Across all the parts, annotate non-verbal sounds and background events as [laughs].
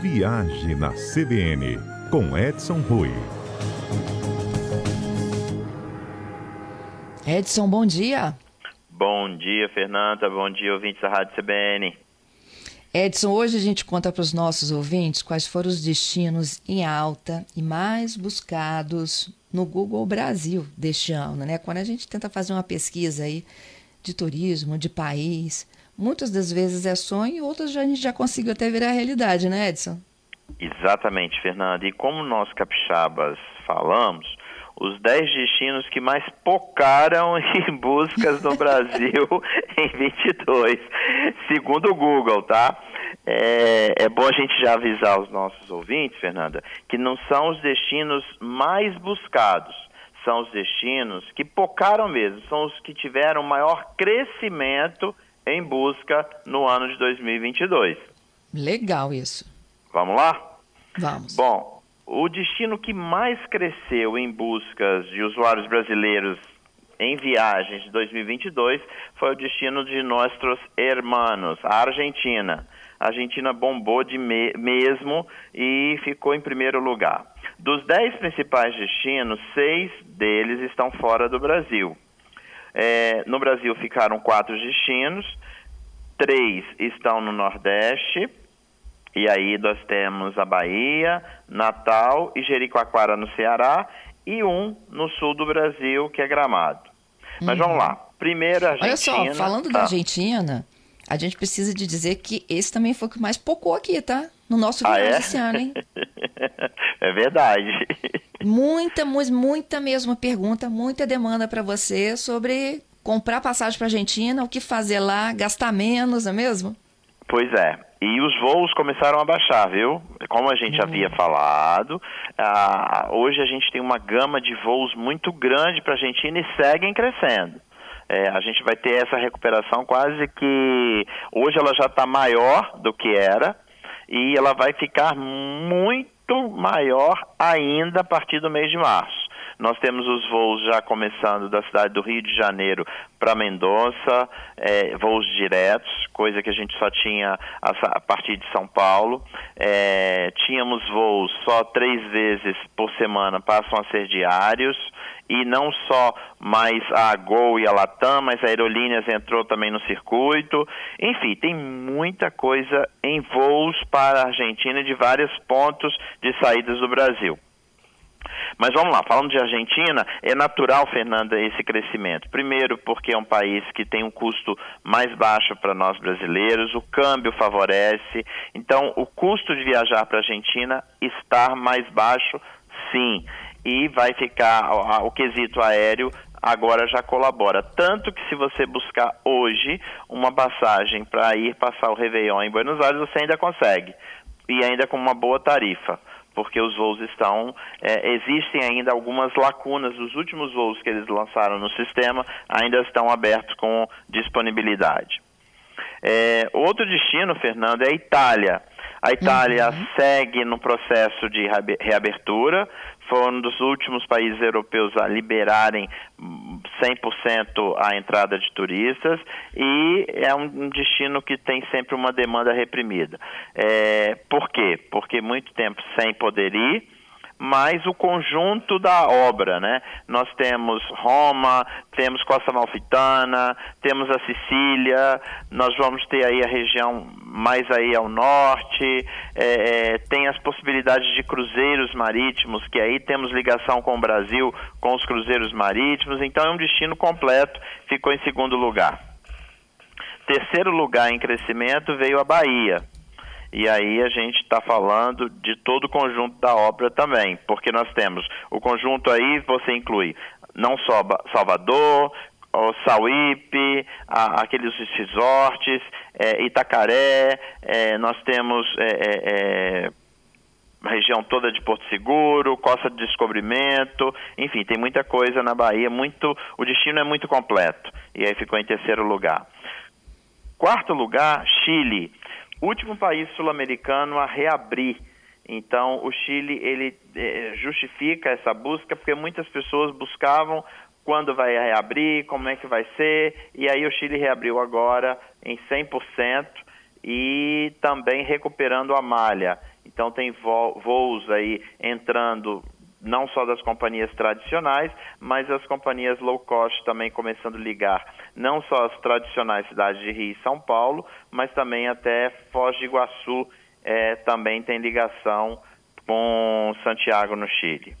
Viagem na CBN, com Edson Rui. Edson, bom dia. Bom dia, Fernanda. Bom dia, ouvintes da Rádio CBN. Edson, hoje a gente conta para os nossos ouvintes quais foram os destinos em alta e mais buscados no Google Brasil deste ano, né? Quando a gente tenta fazer uma pesquisa aí de turismo, de país, muitas das vezes é sonho, outras a gente já conseguiu até virar realidade, né, Edson? Exatamente, Fernanda. E como nós capixabas falamos, os 10 destinos que mais pocaram [laughs] em buscas no Brasil [laughs] em 22, segundo o Google, tá? É, é, bom a gente já avisar os nossos ouvintes, Fernanda, que não são os destinos mais buscados, são os destinos que pocaram mesmo, são os que tiveram maior crescimento em busca no ano de 2022. Legal isso. Vamos lá? Vamos. Bom, o destino que mais cresceu em buscas de usuários brasileiros em viagens de 2022 foi o destino de nossos hermanos, a Argentina. A Argentina bombou de me mesmo e ficou em primeiro lugar. Dos dez principais destinos, seis deles estão fora do Brasil. É, no Brasil ficaram quatro destinos, três estão no Nordeste, e aí nós temos a Bahia, Natal e Jericoacoara no Ceará e um no sul do Brasil, que é Gramado. Mas uhum. vamos lá. Primeiro, a Argentina. Olha só, falando tá. da Argentina, a gente precisa de dizer que esse também foi o que mais pocou aqui, tá? No nosso ah, é? esse ano, hein? [laughs] é verdade. Muita, muita mesmo pergunta, muita demanda para você sobre comprar passagem para Argentina, o que fazer lá, gastar menos, não é mesmo? Pois é. E os voos começaram a baixar, viu? Como a gente uhum. havia falado, ah, hoje a gente tem uma gama de voos muito grande para a Argentina e seguem crescendo. É, a gente vai ter essa recuperação quase que. Hoje ela já está maior do que era e ela vai ficar muito maior ainda a partir do mês de março. Nós temos os voos já começando da cidade do Rio de Janeiro para Mendonça, é, voos diretos, coisa que a gente só tinha a, a partir de São Paulo. É, tínhamos voos só três vezes por semana, passam a ser diários e não só mais a Gol e a Latam, mas a Aerolíneas entrou também no circuito. Enfim, tem muita coisa em voos para a Argentina de vários pontos de saídas do Brasil. Mas vamos lá, falando de Argentina, é natural, Fernanda, esse crescimento. Primeiro, porque é um país que tem um custo mais baixo para nós brasileiros, o câmbio favorece. Então, o custo de viajar para a Argentina está mais baixo, sim. E vai ficar, o, quesito aéreo agora já colabora. Tanto que se você buscar hoje uma passagem para ir passar o Réveillon em Buenos Aires, você ainda consegue. E ainda com uma boa tarifa porque os voos estão. É, existem ainda algumas lacunas. Os últimos voos que eles lançaram no sistema ainda estão abertos com disponibilidade. É, outro destino, Fernando, é a Itália. A Itália uhum. segue no processo de reabertura, foi um dos últimos países europeus a liberarem 100% a entrada de turistas e é um destino que tem sempre uma demanda reprimida. É, por quê? Porque muito tempo sem poder ir mas o conjunto da obra, né? Nós temos Roma, temos Costa Malfitana, temos a Sicília, nós vamos ter aí a região mais aí ao norte, é, é, tem as possibilidades de cruzeiros marítimos, que aí temos ligação com o Brasil, com os cruzeiros marítimos, então é um destino completo, ficou em segundo lugar. Terceiro lugar em crescimento veio a Bahia. E aí a gente está falando de todo o conjunto da obra também, porque nós temos o conjunto aí, você inclui não só Salvador, o Sauípe, a, aqueles resorts, é, Itacaré, é, nós temos é, é, é, a região toda de Porto Seguro, Costa de Descobrimento, enfim, tem muita coisa na Bahia, muito, o destino é muito completo, e aí ficou em terceiro lugar. Quarto lugar, Chile último país sul-americano a reabrir. Então, o Chile ele é, justifica essa busca porque muitas pessoas buscavam quando vai reabrir, como é que vai ser, e aí o Chile reabriu agora em 100% e também recuperando a malha. Então tem voos aí entrando não só das companhias tradicionais, mas as companhias low cost também começando a ligar não só as tradicionais cidades de Rio e São Paulo, mas também até Foz de Iguaçu é, também tem ligação com Santiago no Chile.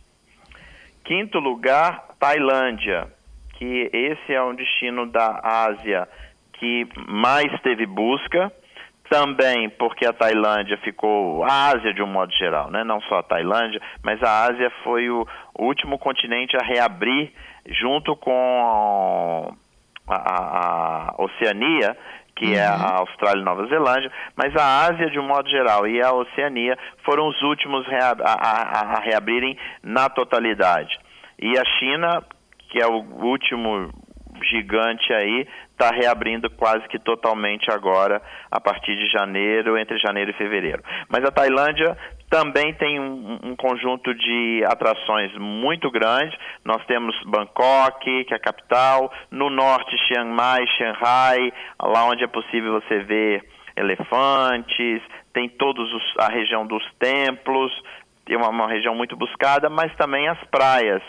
Quinto lugar, Tailândia, que esse é um destino da Ásia que mais teve busca também porque a Tailândia ficou, a Ásia de um modo geral, né? não só a Tailândia, mas a Ásia foi o, último continente a reabrir junto com a, a, Oceania, que é a uhum. Austrália e Nova Zelândia, mas a Ásia de um modo geral e a Oceania foram os últimos a, a, a reabrirem na totalidade. E a China, que é o último gigante aí, está reabrindo quase que totalmente agora, a partir de janeiro, entre janeiro e fevereiro. Mas a Tailândia também tem um, um, conjunto de atrações muito grande. Nós temos Bangkok, que é a capital, no norte Chiang Mai, Shanghai, lá onde é possível você ver elefantes, tem todos a região dos templos, tem uma, uma região muito buscada, mas também as praias.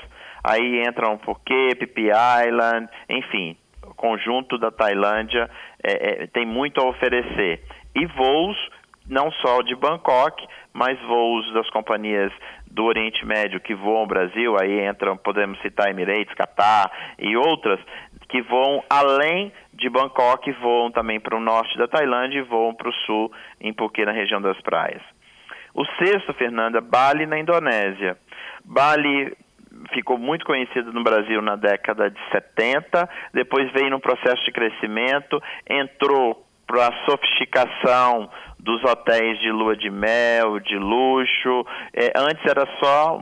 Aí entram Phuket, Phi Island, enfim, conjunto da Tailândia é, é, tem muito a oferecer. E voos, não só de Bangkok, mas voos das companhias do Oriente Médio que voam ao Brasil, aí entram, podemos citar Emirates, Qatar e outras, que voam além de Bangkok, voam também para o norte da Tailândia e voam para o sul, em Phuket, na região das praias. O sexto, Fernanda, Bali, na Indonésia. Bali ficou muito conhecido no Brasil na década de 70, depois veio num processo de crescimento, entrou para a sofisticação dos hotéis de lua de mel, de luxo. É, antes era só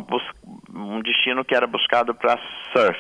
um destino que era buscado para surf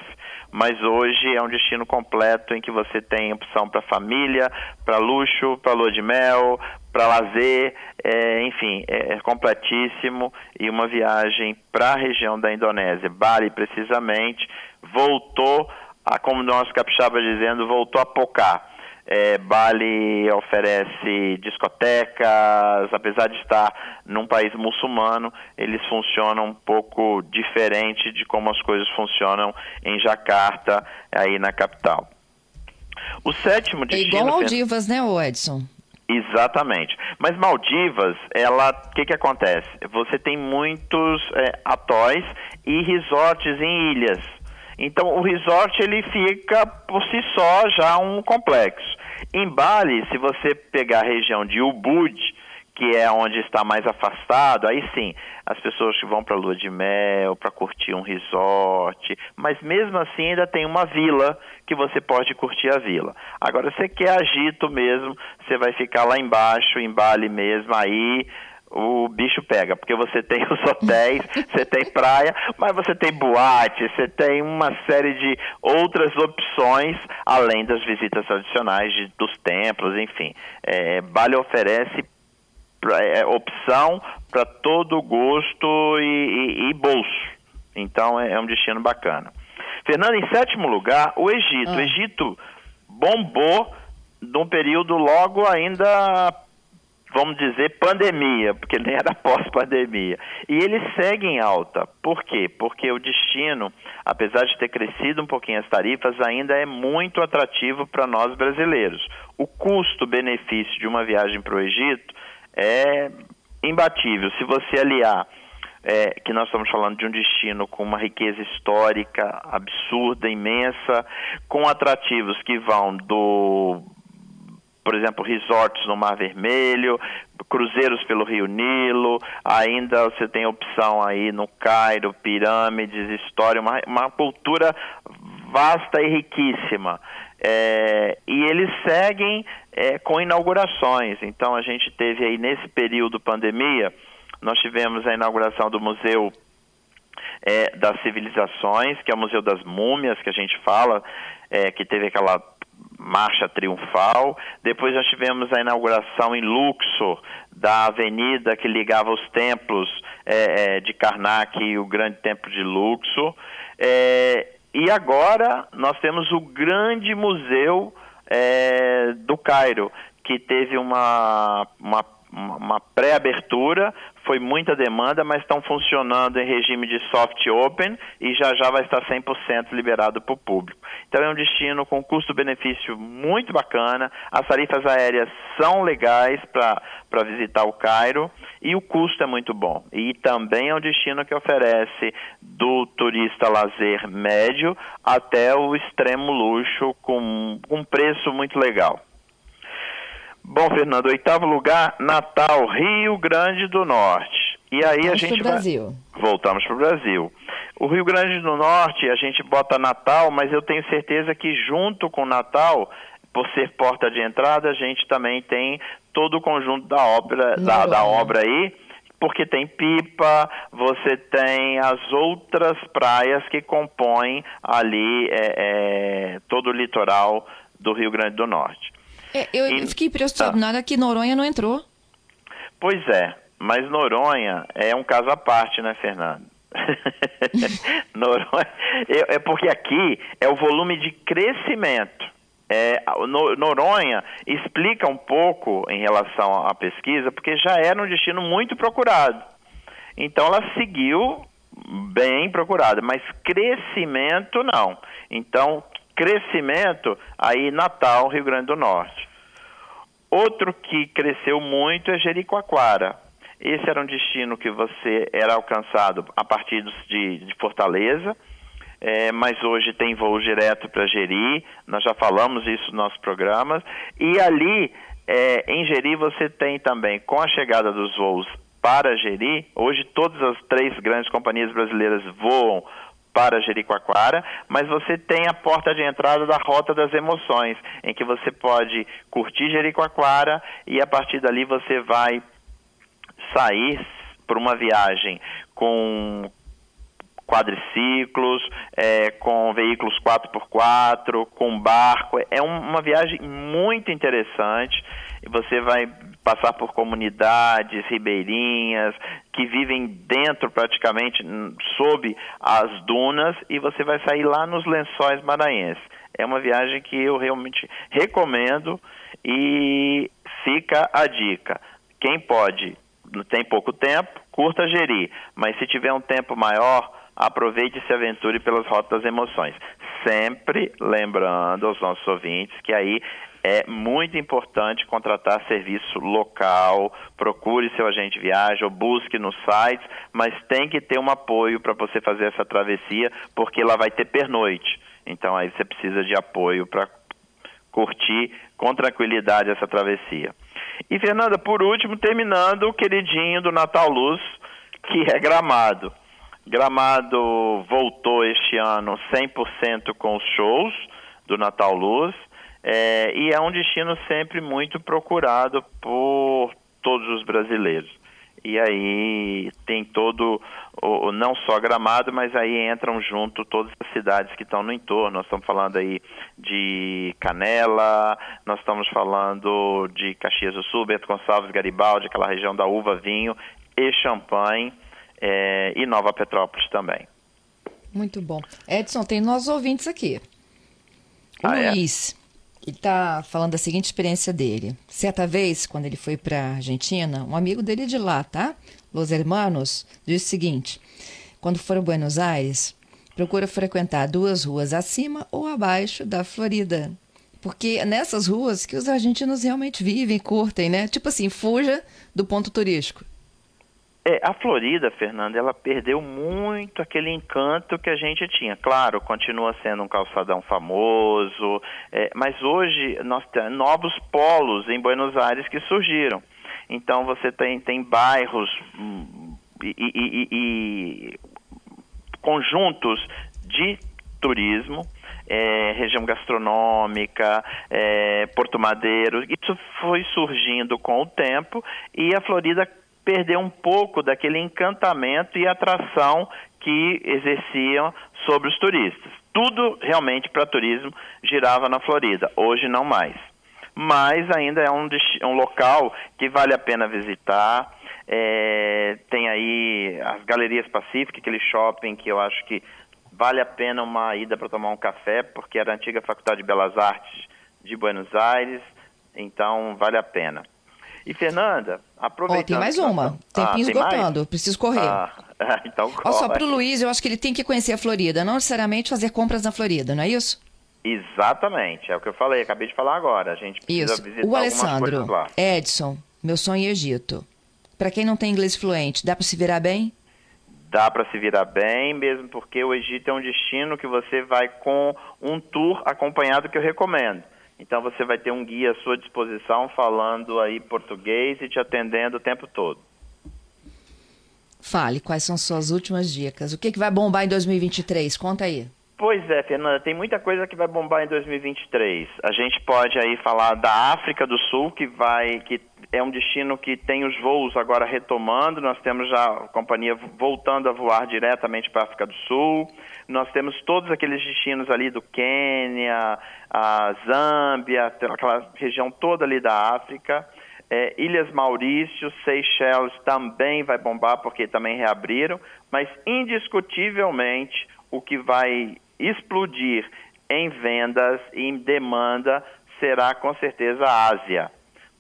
mas hoje é um destino completo em que você tem opção para família, para luxo, para lua de mel, para lazer, é, enfim, é, é completíssimo e uma viagem para a região da Indonésia, Bali precisamente, voltou a, como nós capixaba dizendo, voltou a pocar é, Bali oferece discotecas, apesar de estar num país muçulmano, eles funcionam um pouco diferente de como as coisas funcionam em Jacarta, aí na capital. O sétimo destino... É igual Maldivas, né, Edson? Exatamente. Mas Maldivas, ela, o que que acontece? Você tem muitos é, atóis e resorts em ilhas. Então o resort ele fica por si só já um complexo. Em Bali, se você pegar a região de Ubud, que é onde está mais afastado, aí sim, as pessoas que vão para lua de mel, para curtir um resort, mas mesmo assim ainda tem uma vila que você pode curtir a vila. Agora, você quer agito mesmo, você vai ficar lá embaixo, em Bali mesmo, aí o bicho pega, porque você tem os hotéis, [laughs] você tem praia, mas você tem boate, você tem uma série de outras opções, além das visitas tradicionais de, dos templos, enfim. É, Bali oferece é, opção para todo gosto e, e, e, bolso. Então é, é, um destino bacana. Fernando, em sétimo lugar, o Egito. Ah. O Egito bombou num período logo ainda vamos dizer, pandemia, porque nem era pós-pandemia. E ele segue em alta. Por quê? Porque o destino, apesar de ter crescido um pouquinho as tarifas, ainda é muito atrativo para nós brasileiros. O custo-benefício de uma viagem para o Egito é imbatível. Se você aliar é, que nós estamos falando de um destino com uma riqueza histórica absurda, imensa, com atrativos que vão do por exemplo, resorts no Mar Vermelho, cruzeiros pelo Rio Nilo, ainda você tem opção aí no Cairo, pirâmides, história, uma, uma cultura vasta e riquíssima. É, e eles seguem é, com inaugurações. Então a gente teve aí nesse período pandemia, nós tivemos a inauguração do Museu é, das Civilizações, que é o Museu das Múmias, que a gente fala, é, que teve aquela marcha triunfal. Depois nós tivemos a inauguração em Luxor da avenida que ligava os templos é, é, de Karnak e o grande templo de Luxor. E agora nós temos o grande museu é, do Cairo, que teve uma, uma uma pré-abertura, foi muita demanda, mas estão funcionando em regime de soft open e já já vai estar 100% liberado para o público. Então é um destino com custo-benefício muito bacana, as tarifas aéreas são legais para visitar o Cairo e o custo é muito bom. E também é um destino que oferece do turista lazer médio até o extremo luxo com um preço muito legal. Bom, Fernando, oitavo lugar, Natal, Rio Grande do Norte. E aí Vamos a gente pro Brasil. Vai... voltamos para o Brasil. O Rio Grande do Norte, a gente bota Natal, mas eu tenho certeza que junto com Natal, por ser porta de entrada, a gente também tem todo o conjunto da obra, da, da obra aí, porque tem Pipa, você tem as outras praias que compõem ali é, é, todo o litoral do Rio Grande do Norte. É, eu e, fiquei impressionada ah, que Noronha não entrou. Pois é, mas Noronha é um caso à parte, né, Fernando? [laughs] Noronha, é, é porque aqui é o volume de crescimento. É, Noronha explica um pouco em relação à pesquisa, porque já era um destino muito procurado. Então ela seguiu bem procurada, mas crescimento não. Então, crescimento aí Natal, Rio Grande do Norte. Outro que cresceu muito é Jericoacoara. Esse era um destino que você era alcançado a partir de, de Fortaleza, é, mas hoje tem voo direto para Jeri, nós já falamos isso nos nossos programas. E ali, é, em Jeri, você tem também, com a chegada dos voos para Jeri, hoje todas as três grandes companhias brasileiras voam para Jericoacoara, mas você tem a porta de entrada da Rota das Emoções, em que você pode curtir Jericoacoara e a partir dali você vai sair por uma viagem com quadriciclos, é, com veículos 4x4, com barco. É uma viagem muito interessante. Você vai passar por comunidades ribeirinhas que vivem dentro praticamente sob as dunas e você vai sair lá nos lençóis maranhenses. É uma viagem que eu realmente recomendo e fica a dica. Quem pode, tem pouco tempo, curta gerir, mas se tiver um tempo maior, aproveite e se aventure pelas rotas emoções. Sempre lembrando aos nossos ouvintes que aí é muito importante contratar serviço local, procure seu agente viagem ou busque nos sites, mas tem que ter um apoio para você fazer essa travessia, porque lá vai ter pernoite. Então aí você precisa de apoio para curtir com tranquilidade essa travessia. E Fernanda, por último, terminando o queridinho do Natal Luz, que é Gramado. Gramado voltou este ano 100% com os shows do Natal Luz é, e é um destino sempre muito procurado por todos os brasileiros. E aí tem todo, o, não só Gramado, mas aí entram junto todas as cidades que estão no entorno. Nós estamos falando aí de Canela, nós estamos falando de Caxias do Sul, Bento Gonçalves, Garibaldi, aquela região da uva, vinho e champanhe, é, e Nova Petrópolis também. Muito bom. Edson, tem nossos ouvintes aqui. O ah, é? Luiz, é? Ele está falando da seguinte experiência dele. Certa vez, quando ele foi para a Argentina, um amigo dele de lá, tá? Los Hermanos, disse o seguinte: quando for a Buenos Aires, procura frequentar duas ruas acima ou abaixo da Florida. Porque é nessas ruas que os argentinos realmente vivem, curtem, né? Tipo assim, fuja do ponto turístico. É, a Florida, Fernanda, ela perdeu muito aquele encanto que a gente tinha. Claro, continua sendo um calçadão famoso, é, mas hoje nós temos novos polos em Buenos Aires que surgiram. Então você tem, tem bairros hum, e, e, e conjuntos de turismo, é, região gastronômica, é, Porto Madeiro. Isso foi surgindo com o tempo e a Florida perdeu um pouco daquele encantamento e atração que exerciam sobre os turistas. Tudo realmente para turismo girava na Florida, hoje não mais. Mas ainda é um, um local que vale a pena visitar. É, tem aí as Galerias Pacífica, aquele shopping que eu acho que vale a pena uma ida para tomar um café, porque era a antiga Faculdade de Belas Artes de Buenos Aires, então vale a pena. E Fernanda, aproveitando... Ó, tem mais uma. Tempinho ah, esgotando. Preciso correr. Ah, [laughs] então corre. Ó, só pro Luiz, eu acho que ele tem que conhecer a Florida, não necessariamente fazer compras na Florida, não é isso? Exatamente, é o que eu falei, acabei de falar agora. A gente precisa isso. visitar o Alessandro, Edson, meu sonho é Egito. Para quem não tem inglês fluente, dá para se virar bem? Dá para se virar bem, mesmo porque o Egito é um destino que você vai com um tour acompanhado que eu recomendo. Então você vai ter um guia à sua disposição falando aí português e te atendendo o tempo todo. Fale, quais são suas últimas dicas? O que, que vai bombar em 2023? Conta aí. Pois é, Fernanda, tem muita coisa que vai bombar em 2023. A gente pode aí falar da África do Sul, que vai, que é um destino que tem os voos agora retomando. Nós temos já a companhia voltando a voar diretamente para a África do Sul. Nós temos todos aqueles destinos ali do Quênia, a Zâmbia, aquela região toda ali da África. É, Ilhas Maurício, Seychelles também vai bombar porque também reabriram, mas indiscutivelmente o que vai explodir em vendas e em demanda será com certeza a Ásia,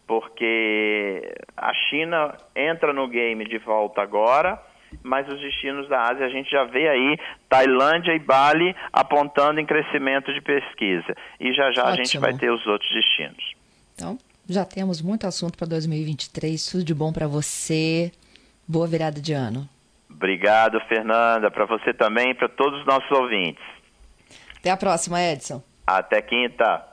porque a China entra no game de volta agora, mas os destinos da Ásia a gente já vê aí Tailândia e Bali apontando em crescimento de pesquisa. E já já Ótimo. a gente vai ter os outros destinos. Então, já temos muito assunto para 2023. Tudo de bom para você. Boa virada de ano. Obrigado, Fernanda. Para você também e para todos os nossos ouvintes. Até a próxima, Edson. Até quinta.